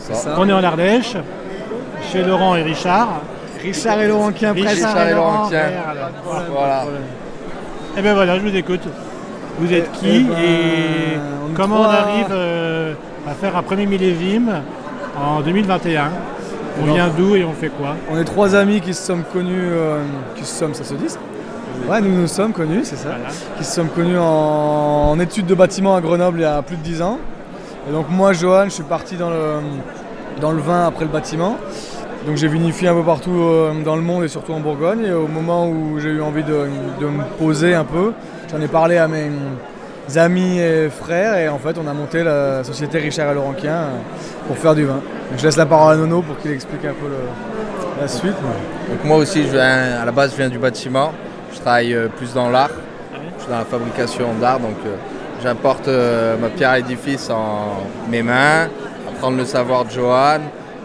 C'est ça. On est en Ardèche, chez Laurent et Richard. Richard et Laurent Quien, Richard. Richard et Laurent Quien. Merde. Voilà. Et ben voilà, je vous écoute. Vous êtes Eh qui ben, et on comment trois. on arrive euh, à faire un premier millésime en 2021 On Alors- vient d'où et on fait quoi? On est trois amis qui se sommes connus, euh, qui se sommes, ça se dit ça? Ouais, nous nous sommes connus, c'est ça. Voilà. Qui se sommes connus en, en études de bâtiment à Grenoble il y a plus de 10 ans. Et donc moi, Johan, je suis parti dans le, dans le vin après le bâtiment. Donc j'ai vinifié un peu partout euh, dans le monde et surtout en Bourgogne. Et au moment où j'ai eu envie de, de me poser un peu, j'en ai parlé à mes amis et frères et en fait on a monté la société Richard et Laurentien euh, pour faire du vin. Donc je laisse la parole à Nono pour qu'il explique un peu la suite. Donc moi aussi, je viens, à la base, je viens du bâtiment. Je travaille euh, plus dans l'art. Je suis dans la fabrication d'art, donc j'importe euh, ma pierre à édifice en mes mains, apprendre le savoir de Johan,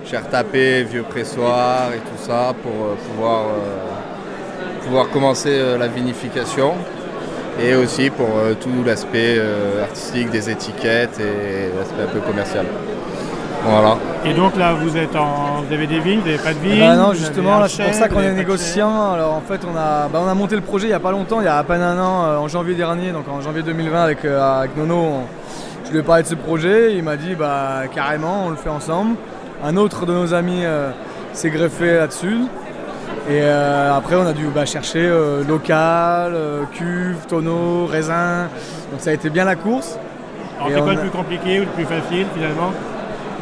j'ai retapé vieux pressoir et tout ça pour euh, pouvoir, euh, pouvoir commencer la vinification et aussi pour tout l'aspect artistique des étiquettes et l'aspect un peu commercial. Voilà. Et donc là, vous êtes en, vous avez des vignes, vous n'avez pas de vignes Bah non, justement, là, c'est pour ça qu'on est négociant. Alors en fait, on a, bah, on a monté le projet il n'y a pas longtemps, il y a à peine un an, euh, en janvier dernier, donc en janvier 2020 avec, euh, avec Nono. on- je lui ai parlé de ce projet, il m'a dit bah carrément, on le fait ensemble. Un autre de nos amis euh, s'est greffé là-dessus. Et euh, après, on a dû bah, chercher euh, local, euh, cuve, tonneau, raisin. Donc ça a été bien la course. Alors c'est quoi a- le plus compliqué ou le plus facile finalement?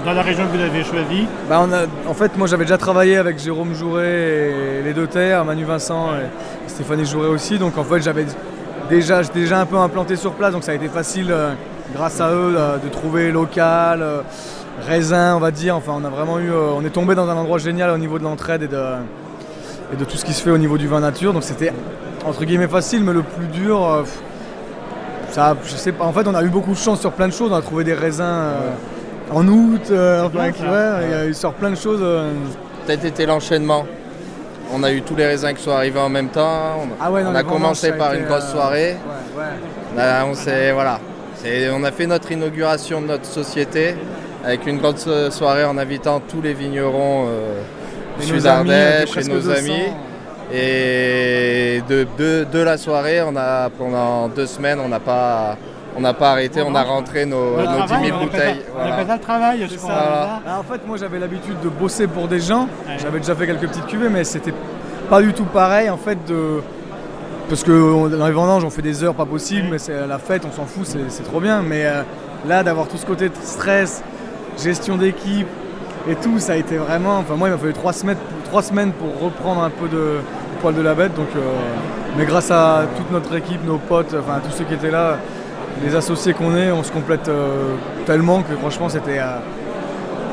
Dans la région que vous avez choisie Bah, en fait, moi j'avais déjà travaillé avec Jérôme Jouret et les deux terres, Manu Vincent et Stéphanie Jouret aussi. Donc en fait, j'avais déjà, déjà un peu implanté sur place, donc ça a été facile euh, grâce à eux euh, de trouver local, euh, raisin, on va dire. Enfin, on a vraiment eu, on est tombé dans un endroit génial au niveau de l'entraide et de, tout ce qui se fait au niveau du vin nature. Donc c'était entre guillemets facile, mais le plus dur. ça, je sais pas. En fait, on a eu beaucoup de chance sur plein de choses. On a trouvé des raisins en août. euh, enfin, ouais, il y a eu sur plein de choses. euh, Peut-être été l'enchaînement. On a eu tous les raisins qui sont arrivés en même temps. On, Ah ouais, non, on les a commencé par été, une grosse euh, soirée. Ouais, ouais. Là, on, s'est- voilà. C'est- on a fait notre inauguration de notre société avec une grande so- soirée en invitant tous les vignerons euh, Et du nos Sud amis, Ardèche et presque nos 200. amis. Et de, de- de la soirée, on a, pendant deux semaines, on n'a pas, on n'a pas arrêté, on a rentré nos, Le nos 10 travail, 000 on appelle bouteilles. ça- On voilà. appelle ça le travail, je crois. ça. voilà. Ah, en fait, moi j'avais l'habitude de bosser pour des gens. Ouais. J'avais déjà fait quelques petites cuvées, mais c'était pas du tout pareil en fait de. Parce que on- dans les vendanges, on fait des heures pas possibles, mais c'est la fête, on s'en fout, c'est c'est trop bien. Mais euh, là, d'avoir tout ce côté de stress, gestion d'équipe et tout, ça a été vraiment. Enfin, moi, il m'a fallu trois semaines, trois semaines pour reprendre un peu de poil de la bête. Donc, euh, mais grâce à toute notre équipe, nos potes, enfin tous ceux qui étaient là, les associés qu'on est, on se complète euh, tellement que franchement, c'était. euh,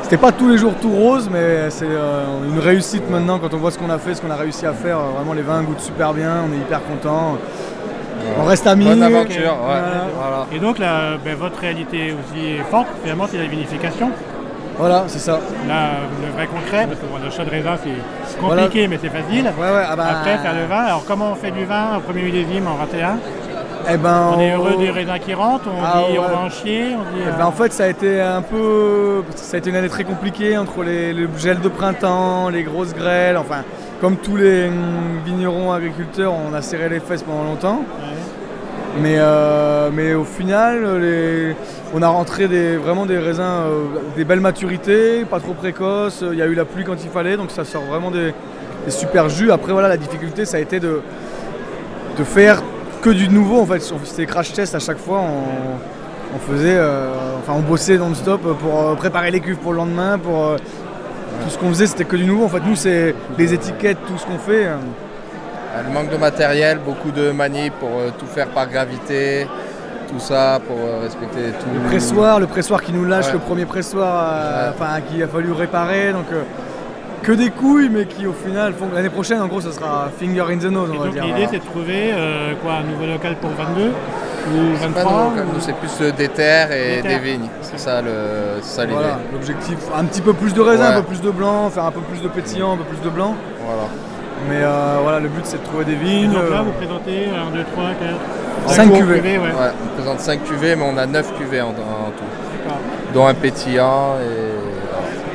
c'était pas tous les jours tout rose, mais c'est euh, une réussite maintenant quand on voit ce qu'on a fait, ce qu'on a réussi à faire. Vraiment, les vins goûtent super bien, on est hyper content. On reste amis. Bonne aventure, ouais. Voilà. Voilà. Et donc là, ben, votre réalité aussi forte, finalement, c'est la vinification. Voilà, c'est ça. Là, le vrai concret, parce que bon, le chat de raisin, c'est compliqué, mais c'est facile. Ouais, ouais, ah bah, Après, faire le vin. Alors, comment on fait du vin au premier millésime en 21 eh ben, On est heureux des raisins qui rentrent, on Ah, dit on va en chier, on dit. Eh euh, ben, en fait, ça a été un peu. Ça a été une année très compliquée entre les, le gel de printemps, les grosses grêles. Enfin, comme tous les hum, vignerons agriculteurs, on a serré les fesses pendant longtemps. ouais. Mais, euh, mais au final, les- on a rentré des, vraiment des raisins, euh, des belles maturités, pas trop précoces. Il y a eu la pluie quand il fallait, donc ça sort vraiment des, des super jus. Après, voilà, la difficulté, ça a été de, de faire que du nouveau. En fait, c'était crash test à chaque fois. On, on faisait, euh, enfin, on bossait non-stop pour euh, préparer les cuves pour le lendemain. Pour euh, tout ce qu'on faisait, c'était que du nouveau. En fait, nous, c'est les étiquettes, tout ce qu'on fait. Le manque de matériel, beaucoup de manies pour euh, tout faire par gravité, tout ça pour respecter tout. Le pressoir, le pressoir qui nous lâche, Ouais. le premier pressoir, Ouais. enfin qu'il a fallu réparer, donc que des couilles, mais qui au final font que l'année prochaine, en gros, ça sera finger in the nose, Et on va donc dire. l'idée c'est de trouver euh, quoi, un nouveau local pour 22 ou C'est pas 23 nous, comme ou- nous, c'est plus euh, des terres et Des vignes. C'est ça le, c'est ça l'idée. Voilà, l'objectif, un petit peu plus de raisin, Ouais. un peu plus de blanc, faire un peu plus de pétillant, un peu plus de blanc. Voilà. Mais euh, voilà, le but c'est de trouver des Et vignes. donc là vous présentez 1, 2, 3, 4, Cinq cuvées. ouais. Ouais, on présente 5 cuvées, mais on a 9 cuvées en, en tout, D'accord. dont un pétillant et,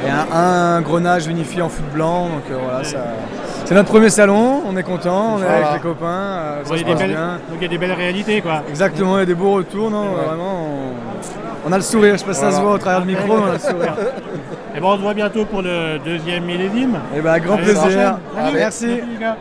un, un grenage unifié en fût blanc. Donc euh, voilà, ça. C'est notre premier salon, on est content, on est Voilà. avec les copains, euh, ça Ouais, se passe belles- bien. donc il y a des belles réalités quoi. Exactement, il y a des beaux retours, non Ouais. Vraiment, on, on a le sourire, je sais pas si ça se voit au travers du micro, mais on a le sourire. Et bon, on se voit bientôt pour le deuxième millésime. Et ben, grand Allez, à la plaisir. Merci. les gars.